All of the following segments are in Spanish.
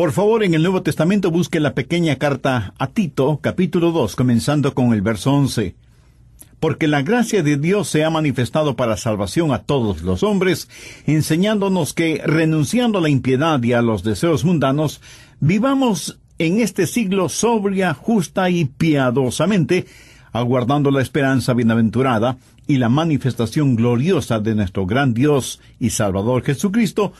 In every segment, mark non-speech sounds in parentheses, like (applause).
Por favor, en el Nuevo Testamento busque la pequeña carta a Tito, capítulo 2, comenzando con el verso 11. Porque la gracia de Dios se ha manifestado para salvación a todos los hombres, enseñándonos que, renunciando a la impiedad y a los deseos mundanos, vivamos en este siglo sobria, justa y piadosamente, aguardando la esperanza bienaventurada y la manifestación gloriosa de nuestro gran Dios y Salvador Jesucristo,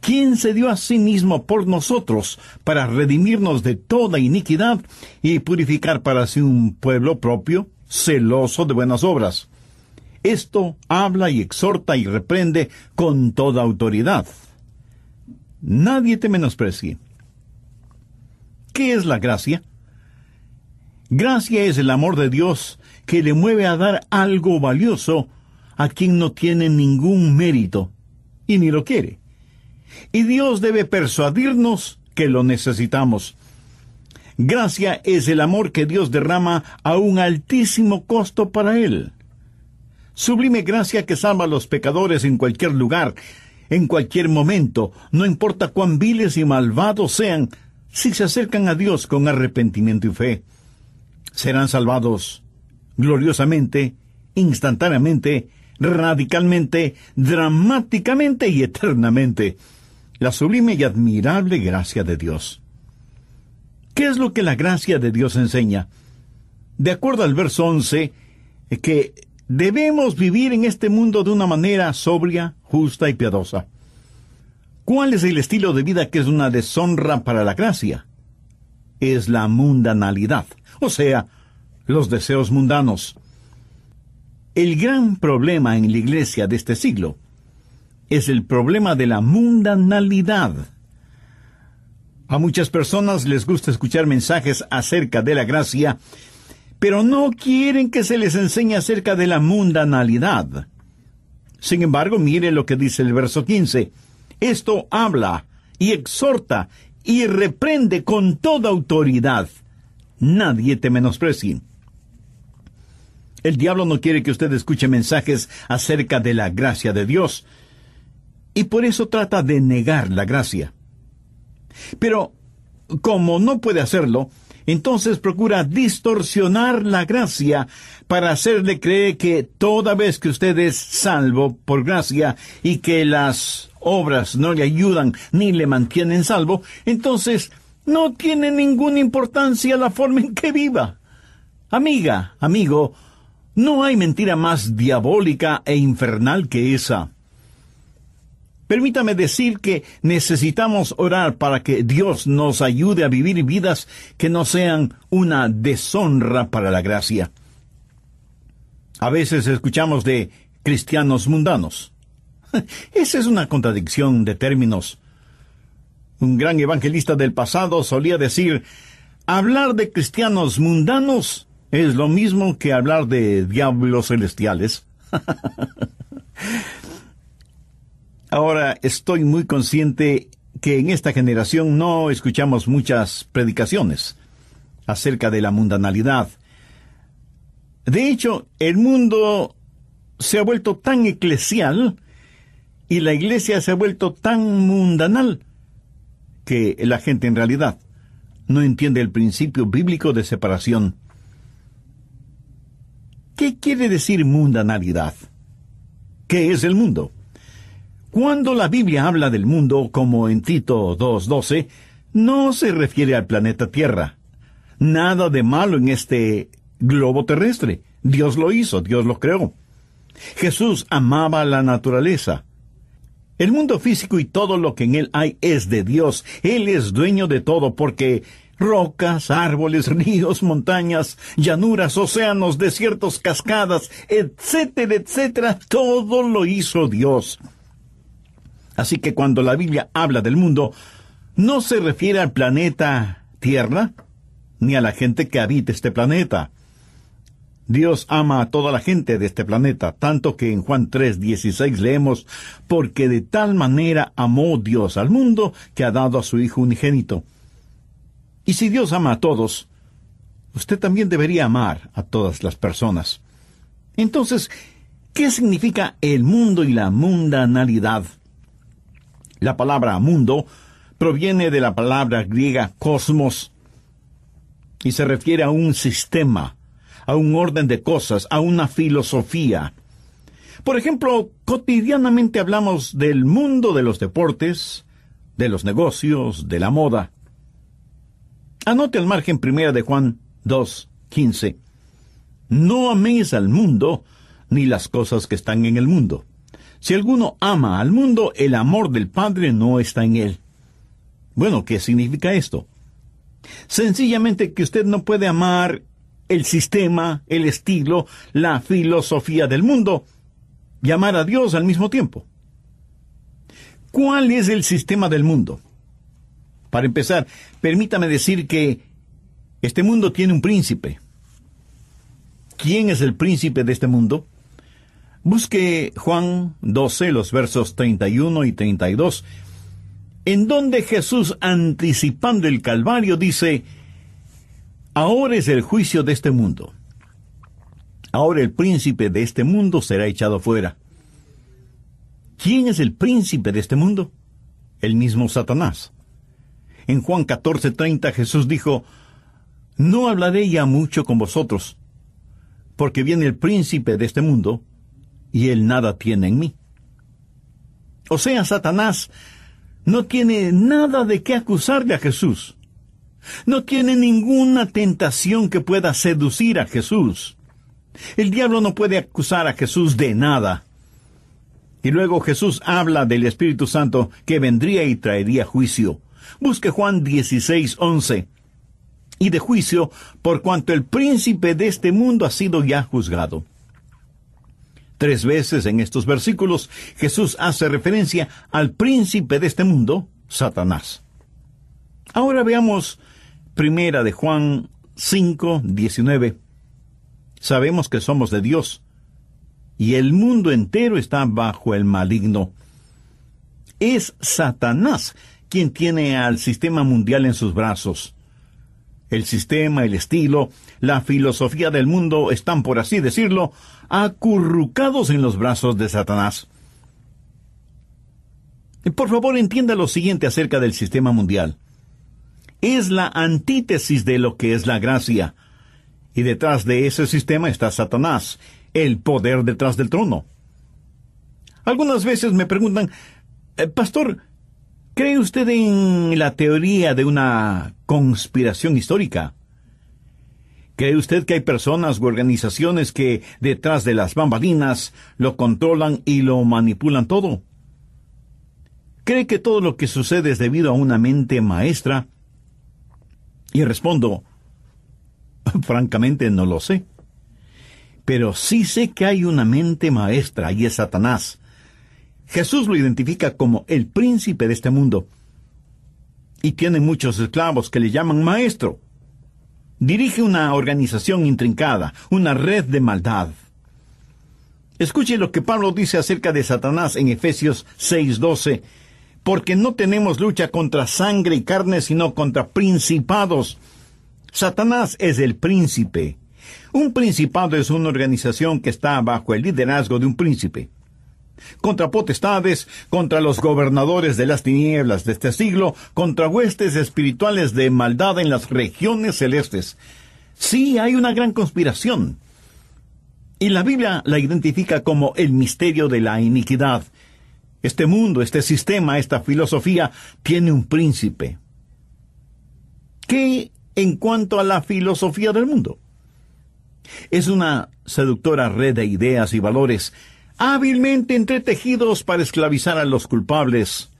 quien se dio a sí mismo por nosotros para redimirnos de toda iniquidad y purificar para sí un pueblo propio, celoso de buenas obras. Esto habla y exhorta y reprende con toda autoridad. Nadie te menosprecie. ¿Qué es la gracia? Gracia es el amor de Dios que le mueve a dar algo valioso a quien no tiene ningún mérito y ni lo quiere. Y Dios debe persuadirnos que lo necesitamos. Gracia es el amor que Dios derrama a un altísimo costo para Él. Sublime gracia que salva a los pecadores en cualquier lugar, en cualquier momento, no importa cuán viles y malvados sean, si se acercan a Dios con arrepentimiento y fe serán salvados gloriosamente, instantáneamente, radicalmente, dramáticamente y eternamente. La sublime y admirable gracia de Dios. ¿Qué es lo que la gracia de Dios enseña? De acuerdo al verso 11, que debemos vivir en este mundo de una manera sobria, justa y piadosa. ¿Cuál es el estilo de vida que es una deshonra para la gracia? Es la mundanalidad o sea, los deseos mundanos. El gran problema en la iglesia de este siglo es el problema de la mundanalidad. A muchas personas les gusta escuchar mensajes acerca de la gracia, pero no quieren que se les enseñe acerca de la mundanalidad. Sin embargo, mire lo que dice el verso 15. Esto habla y exhorta y reprende con toda autoridad nadie te menosprecie. El diablo no quiere que usted escuche mensajes acerca de la gracia de Dios, y por eso trata de negar la gracia. Pero, como no puede hacerlo, entonces procura distorsionar la gracia para hacerle creer que toda vez que usted es salvo por gracia y que las obras no le ayudan ni le mantienen salvo, entonces no tiene ninguna importancia la forma en que viva. Amiga, amigo, no hay mentira más diabólica e infernal que esa. Permítame decir que necesitamos orar para que Dios nos ayude a vivir vidas que no sean una deshonra para la gracia. A veces escuchamos de cristianos mundanos. (laughs) Esa es una contradicción de términos. Un gran evangelista del pasado solía decir, hablar de cristianos mundanos es lo mismo que hablar de diablos celestiales. (laughs) Ahora estoy muy consciente que en esta generación no escuchamos muchas predicaciones acerca de la mundanalidad. De hecho, el mundo se ha vuelto tan eclesial y la iglesia se ha vuelto tan mundanal que la gente en realidad no entiende el principio bíblico de separación. ¿Qué quiere decir mundanalidad? ¿Qué es el mundo? Cuando la Biblia habla del mundo, como en Tito 2.12, no se refiere al planeta Tierra. Nada de malo en este globo terrestre. Dios lo hizo, Dios lo creó. Jesús amaba la naturaleza. El mundo físico y todo lo que en él hay es de Dios. Él es dueño de todo porque rocas, árboles, ríos, montañas, llanuras, océanos, desiertos, cascadas, etcétera, etcétera, todo lo hizo Dios. Así que cuando la Biblia habla del mundo, no se refiere al planeta Tierra, ni a la gente que habita este planeta. Dios ama a toda la gente de este planeta, tanto que en Juan 3:16 leemos, porque de tal manera amó Dios al mundo que ha dado a su Hijo unigénito. Y si Dios ama a todos, usted también debería amar a todas las personas. Entonces, ¿qué significa el mundo y la mundanalidad? La palabra mundo proviene de la palabra griega cosmos y se refiere a un sistema, a un orden de cosas, a una filosofía. Por ejemplo, cotidianamente hablamos del mundo de los deportes, de los negocios, de la moda. Anote al margen primera de Juan 2, 15. No améis al mundo, ni las cosas que están en el mundo. Si alguno ama al mundo, el amor del Padre no está en él. Bueno, ¿qué significa esto? Sencillamente que usted no puede amar el sistema, el estilo, la filosofía del mundo y amar a Dios al mismo tiempo. ¿Cuál es el sistema del mundo? Para empezar, permítame decir que este mundo tiene un príncipe. ¿Quién es el príncipe de este mundo? Busque Juan 12, los versos 31 y 32, en donde Jesús, anticipando el Calvario, dice, Ahora es el juicio de este mundo. Ahora el príncipe de este mundo será echado fuera. ¿Quién es el príncipe de este mundo? El mismo Satanás. En Juan 14:30 Jesús dijo, No hablaré ya mucho con vosotros, porque viene el príncipe de este mundo, y él nada tiene en mí. O sea, Satanás no tiene nada de qué acusarle a Jesús. No tiene ninguna tentación que pueda seducir a Jesús. El diablo no puede acusar a Jesús de nada. Y luego Jesús habla del Espíritu Santo que vendría y traería juicio. Busque Juan 16, 11. Y de juicio, por cuanto el príncipe de este mundo ha sido ya juzgado. Tres veces en estos versículos Jesús hace referencia al príncipe de este mundo, Satanás. Ahora veamos primera de Juan 5, 19. Sabemos que somos de Dios y el mundo entero está bajo el maligno. Es Satanás quien tiene al sistema mundial en sus brazos. El sistema, el estilo, la filosofía del mundo están, por así decirlo, acurrucados en los brazos de Satanás. Por favor, entienda lo siguiente acerca del sistema mundial. Es la antítesis de lo que es la gracia. Y detrás de ese sistema está Satanás, el poder detrás del trono. Algunas veces me preguntan, eh, Pastor, ¿cree usted en la teoría de una conspiración histórica? ¿Cree usted que hay personas u organizaciones que detrás de las bambalinas lo controlan y lo manipulan todo? ¿Cree que todo lo que sucede es debido a una mente maestra? Y respondo, (laughs) francamente no lo sé. Pero sí sé que hay una mente maestra y es Satanás. Jesús lo identifica como el príncipe de este mundo. Y tiene muchos esclavos que le llaman maestro dirige una organización intrincada, una red de maldad. Escuche lo que Pablo dice acerca de Satanás en Efesios 6:12, porque no tenemos lucha contra sangre y carne, sino contra principados. Satanás es el príncipe. Un principado es una organización que está bajo el liderazgo de un príncipe contra potestades, contra los gobernadores de las tinieblas de este siglo, contra huestes espirituales de maldad en las regiones celestes. Sí, hay una gran conspiración. Y la Biblia la identifica como el misterio de la iniquidad. Este mundo, este sistema, esta filosofía tiene un príncipe. ¿Qué en cuanto a la filosofía del mundo? Es una seductora red de ideas y valores hábilmente entretejidos para esclavizar a los culpables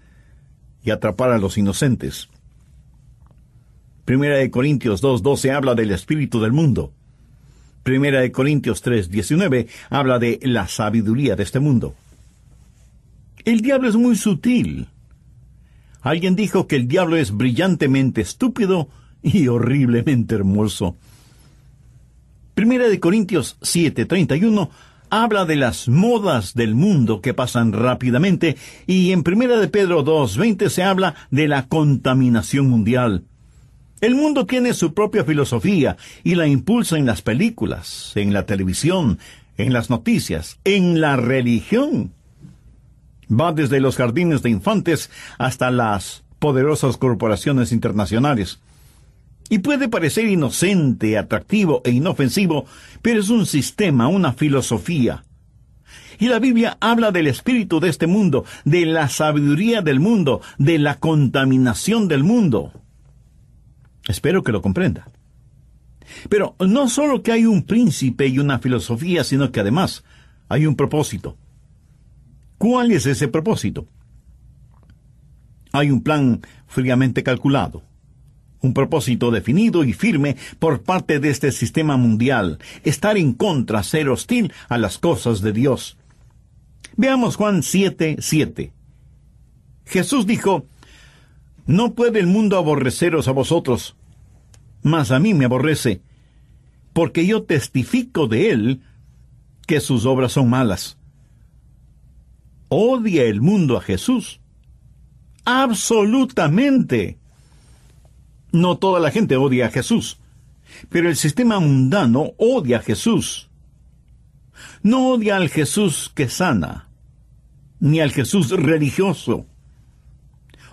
y atrapar a los inocentes. Primera de Corintios 2.12 habla del espíritu del mundo. Primera de Corintios 3.19 habla de la sabiduría de este mundo. El diablo es muy sutil. Alguien dijo que el diablo es brillantemente estúpido y horriblemente hermoso. Primera de Corintios 7.31 habla de las modas del mundo que pasan rápidamente y en Primera de Pedro 2.20 se habla de la contaminación mundial. El mundo tiene su propia filosofía y la impulsa en las películas, en la televisión, en las noticias, en la religión. Va desde los jardines de infantes hasta las poderosas corporaciones internacionales. Y puede parecer inocente, atractivo e inofensivo, pero es un sistema, una filosofía. Y la Biblia habla del espíritu de este mundo, de la sabiduría del mundo, de la contaminación del mundo. Espero que lo comprenda. Pero no solo que hay un príncipe y una filosofía, sino que además hay un propósito. ¿Cuál es ese propósito? Hay un plan fríamente calculado, un propósito definido y firme por parte de este sistema mundial, estar en contra, ser hostil a las cosas de Dios. Veamos Juan 7, 7. Jesús dijo, No puede el mundo aborreceros a vosotros, mas a mí me aborrece, porque yo testifico de él que sus obras son malas. ¿Odia el mundo a Jesús? Absolutamente. No toda la gente odia a Jesús, pero el sistema mundano odia a Jesús. No odia al Jesús que sana, ni al Jesús religioso.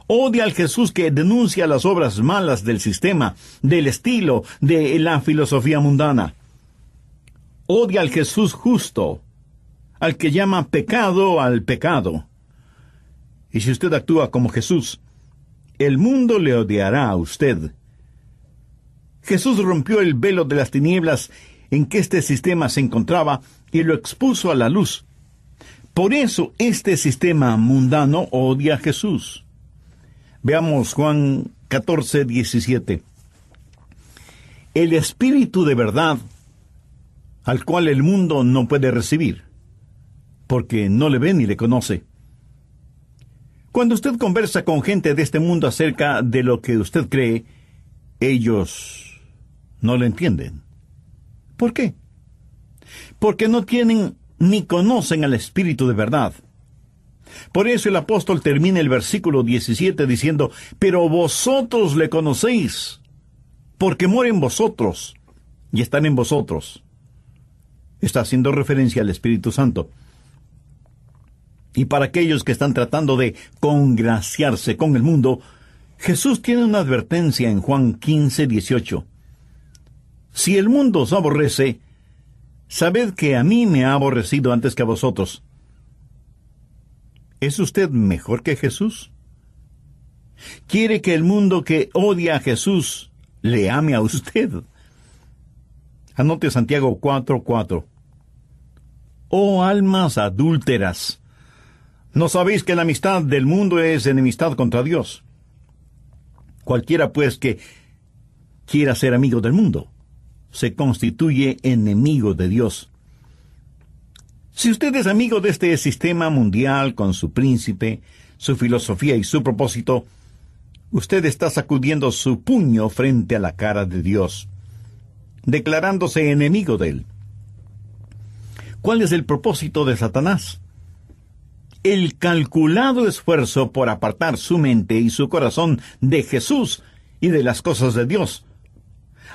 Odia al Jesús que denuncia las obras malas del sistema, del estilo, de la filosofía mundana. Odia al Jesús justo, al que llama pecado al pecado. Y si usted actúa como Jesús, el mundo le odiará a usted. Jesús rompió el velo de las tinieblas en que este sistema se encontraba y lo expuso a la luz. Por eso este sistema mundano odia a Jesús. Veamos Juan 14, 17. El Espíritu de verdad, al cual el mundo no puede recibir, porque no le ve ni le conoce. Cuando usted conversa con gente de este mundo acerca de lo que usted cree, ellos no le entienden. ¿Por qué? Porque no tienen ni conocen al Espíritu de verdad. Por eso el apóstol termina el versículo 17 diciendo, Pero vosotros le conocéis, porque mora en vosotros y están en vosotros. Está haciendo referencia al Espíritu Santo. Y para aquellos que están tratando de congraciarse con el mundo, Jesús tiene una advertencia en Juan 15, 18. Si el mundo os aborrece, sabed que a mí me ha aborrecido antes que a vosotros. ¿Es usted mejor que Jesús? ¿Quiere que el mundo que odia a Jesús le ame a usted? Anote Santiago 4:4. Oh almas adúlteras, ¿No sabéis que la amistad del mundo es enemistad contra Dios? Cualquiera, pues, que quiera ser amigo del mundo, se constituye enemigo de Dios. Si usted es amigo de este sistema mundial con su príncipe, su filosofía y su propósito, usted está sacudiendo su puño frente a la cara de Dios, declarándose enemigo de él. ¿Cuál es el propósito de Satanás? El calculado esfuerzo por apartar su mente y su corazón de Jesús y de las cosas de Dios,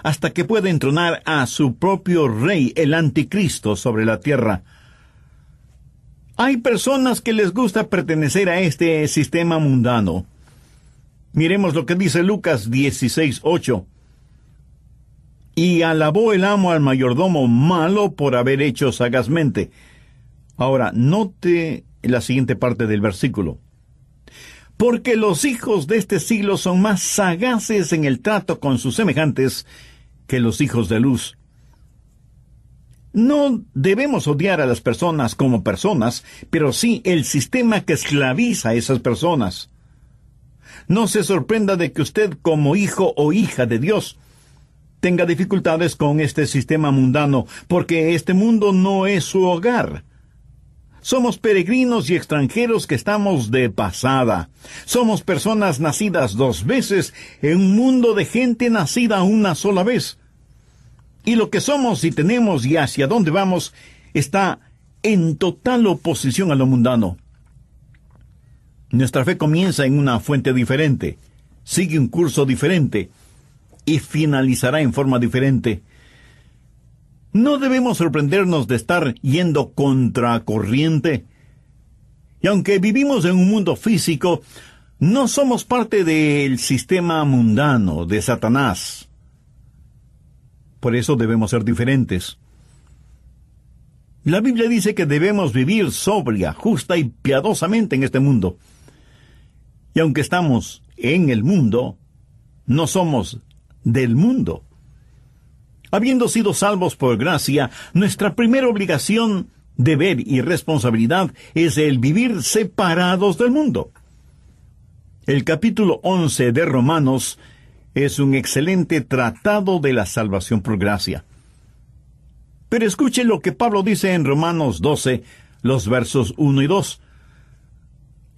hasta que pueda entronar a su propio rey, el anticristo, sobre la tierra. Hay personas que les gusta pertenecer a este sistema mundano. Miremos lo que dice Lucas 16:8. Y alabó el amo al mayordomo malo por haber hecho sagazmente. Ahora, note la siguiente parte del versículo. Porque los hijos de este siglo son más sagaces en el trato con sus semejantes que los hijos de luz. No debemos odiar a las personas como personas, pero sí el sistema que esclaviza a esas personas. No se sorprenda de que usted como hijo o hija de Dios tenga dificultades con este sistema mundano, porque este mundo no es su hogar. Somos peregrinos y extranjeros que estamos de pasada. Somos personas nacidas dos veces en un mundo de gente nacida una sola vez. Y lo que somos y tenemos y hacia dónde vamos está en total oposición a lo mundano. Nuestra fe comienza en una fuente diferente, sigue un curso diferente y finalizará en forma diferente. No debemos sorprendernos de estar yendo contra corriente. Y aunque vivimos en un mundo físico, No somos parte del sistema mundano de Satanás. Por eso debemos ser diferentes. La Biblia dice que debemos vivir sobria, justa y piadosamente en este mundo. Y aunque estamos en el mundo, no somos del mundo. Habiendo sido salvos por gracia, nuestra primera obligación, deber y responsabilidad es el vivir separados del mundo. El capítulo 11 de Romanos es un excelente tratado de la salvación por gracia. Pero escuche lo que Pablo dice en Romanos 12, los versos 1 y 2.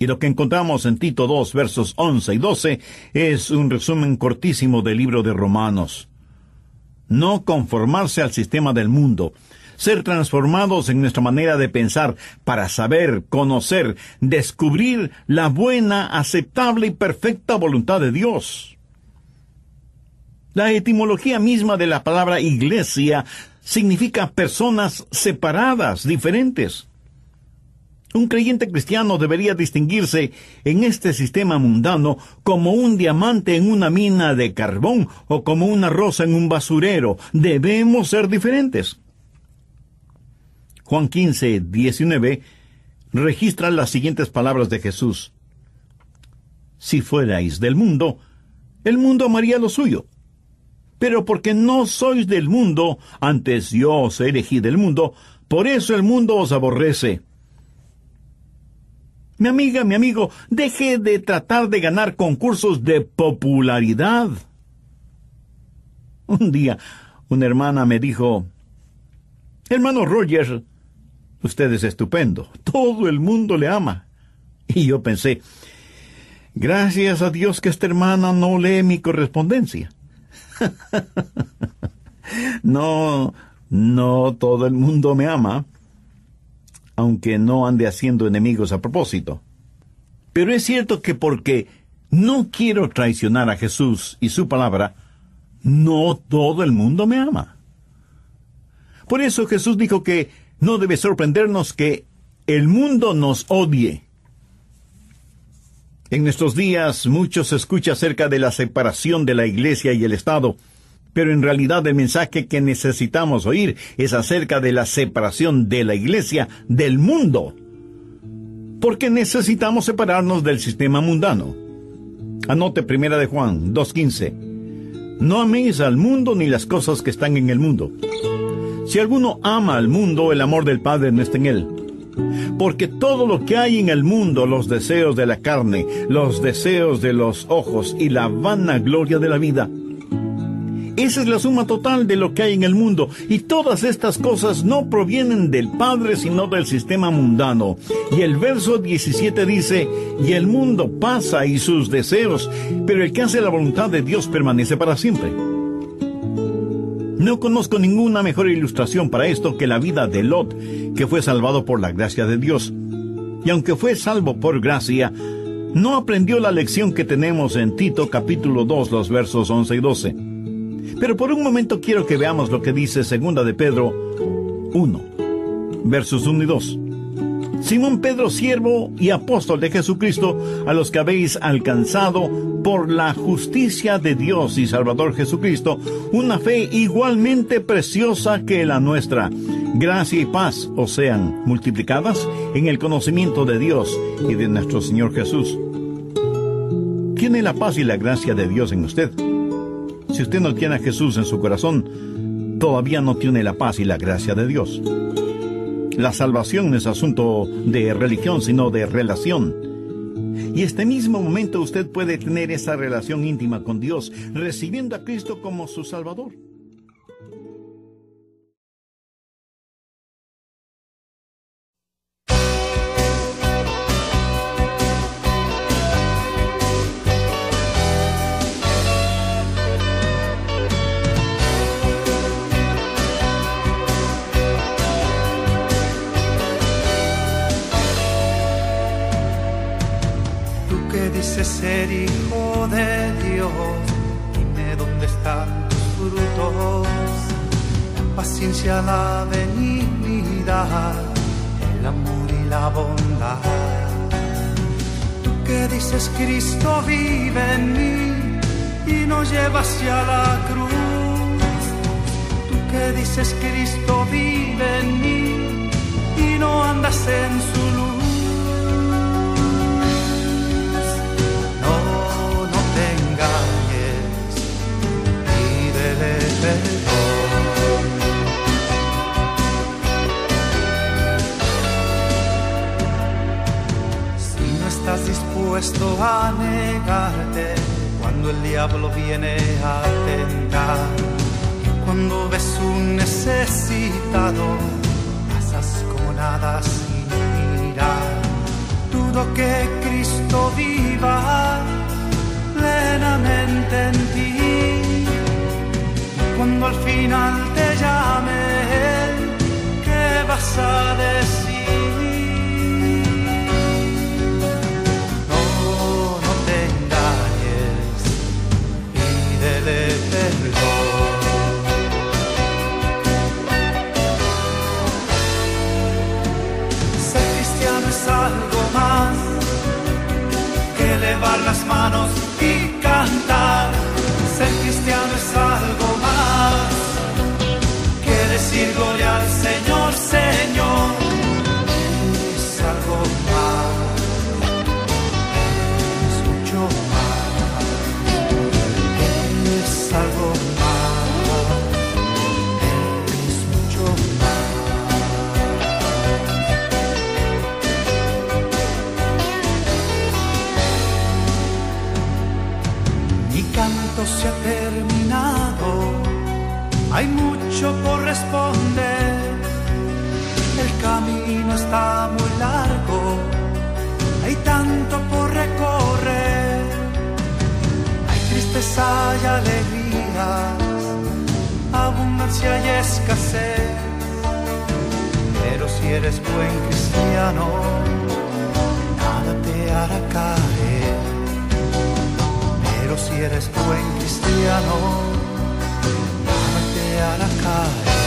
Y lo que encontramos en Tito 2, versos 11 y 12, es un resumen cortísimo del libro de Romanos. No conformarse al sistema del mundo, ser transformados en nuestra manera de pensar para saber, conocer, descubrir la buena, aceptable y perfecta voluntad de Dios. La etimología misma de la palabra iglesia significa personas separadas, diferentes. Un creyente cristiano debería distinguirse en este sistema mundano como un diamante en una mina de carbón o como una rosa en un basurero. Debemos ser diferentes. Juan 15, 19, registra las siguientes palabras de Jesús. Si fuerais del mundo, el mundo amaría lo suyo. Pero porque no sois del mundo, antes yo os elegí del mundo, por eso el mundo os aborrece. Mi amiga, mi amigo, deje de tratar de ganar concursos de popularidad. Un día, una hermana me dijo, Hermano Roger, Usted es estupendo. Todo el mundo le ama. (laughs) Y yo pensé, gracias a Dios que esta hermana no lee mi correspondencia. (laughs) no, no todo el mundo me ama, aunque no ande haciendo enemigos a propósito. Pero es cierto que porque no quiero traicionar a Jesús y su palabra, no todo el mundo me ama. Por eso Jesús dijo que no debe sorprendernos que el mundo nos odie. En nuestros días mucho se escucha acerca de la separación de la Iglesia y el Estado, pero en realidad el mensaje que necesitamos oír es acerca de la separación de la Iglesia del mundo. Porque necesitamos separarnos del sistema mundano. Anote primera de Juan 2.15. No améis al mundo ni las cosas que están en el mundo. Si alguno ama al mundo, el amor del Padre no está en él. Porque todo lo que hay en el mundo, los deseos de la carne, los deseos de los ojos y la vanagloria de la vida, esa es la suma total de lo que hay en el mundo. Y todas estas cosas no provienen del Padre, sino del sistema mundano. Y el verso 17 dice, y el mundo pasa y sus deseos, pero el que hace la voluntad de Dios permanece para siempre. No conozco ninguna mejor ilustración para esto que la vida de Lot, que fue salvado por la gracia de Dios. Y aunque fue salvo por gracia, no aprendió la lección que tenemos en Tito capítulo 2, los versos 11 y 12. Pero por un momento quiero que veamos lo que dice segunda de Pedro 1, versos 1 y 2. Simón Pedro, siervo y apóstol de Jesucristo, a los que habéis alcanzado por la justicia de Dios y Salvador Jesucristo, una fe igualmente preciosa que la nuestra. Gracia y paz os sean multiplicadas en el conocimiento de Dios y de nuestro Señor Jesús. ¿Tiene la paz y la gracia de Dios en usted? Si usted no tiene a Jesús en su corazón, todavía no tiene la paz y la gracia de Dios. La salvación no es asunto de religión, sino de relación. Y este mismo momento usted puede tener esa relación íntima con Dios, recibiendo a Cristo como su Salvador. Hijo de Dios, dime dónde están tus frutos, la paciencia, la benignidad, el amor y la bondad. Tú que dices Cristo vive en mí y nos lleva hacia la cruz. Tú que dices Cristo vive en mí y no andas en su luz. Dispuesto a negarte cuando el diablo viene a tentar, cuando ves un necesitado, pasas como nada sin mirar. Dudo que Cristo viva plenamente en ti. Cuando al final te llame ¿qué vas a decir? Hay mucho por responder. El camino está muy largo, hay tanto por recorrer. Hay tristeza y alegrías, abundancia y escasez. Pero si eres buen cristiano, nada te hará caer. Pero si eres buen cristiano, a la calle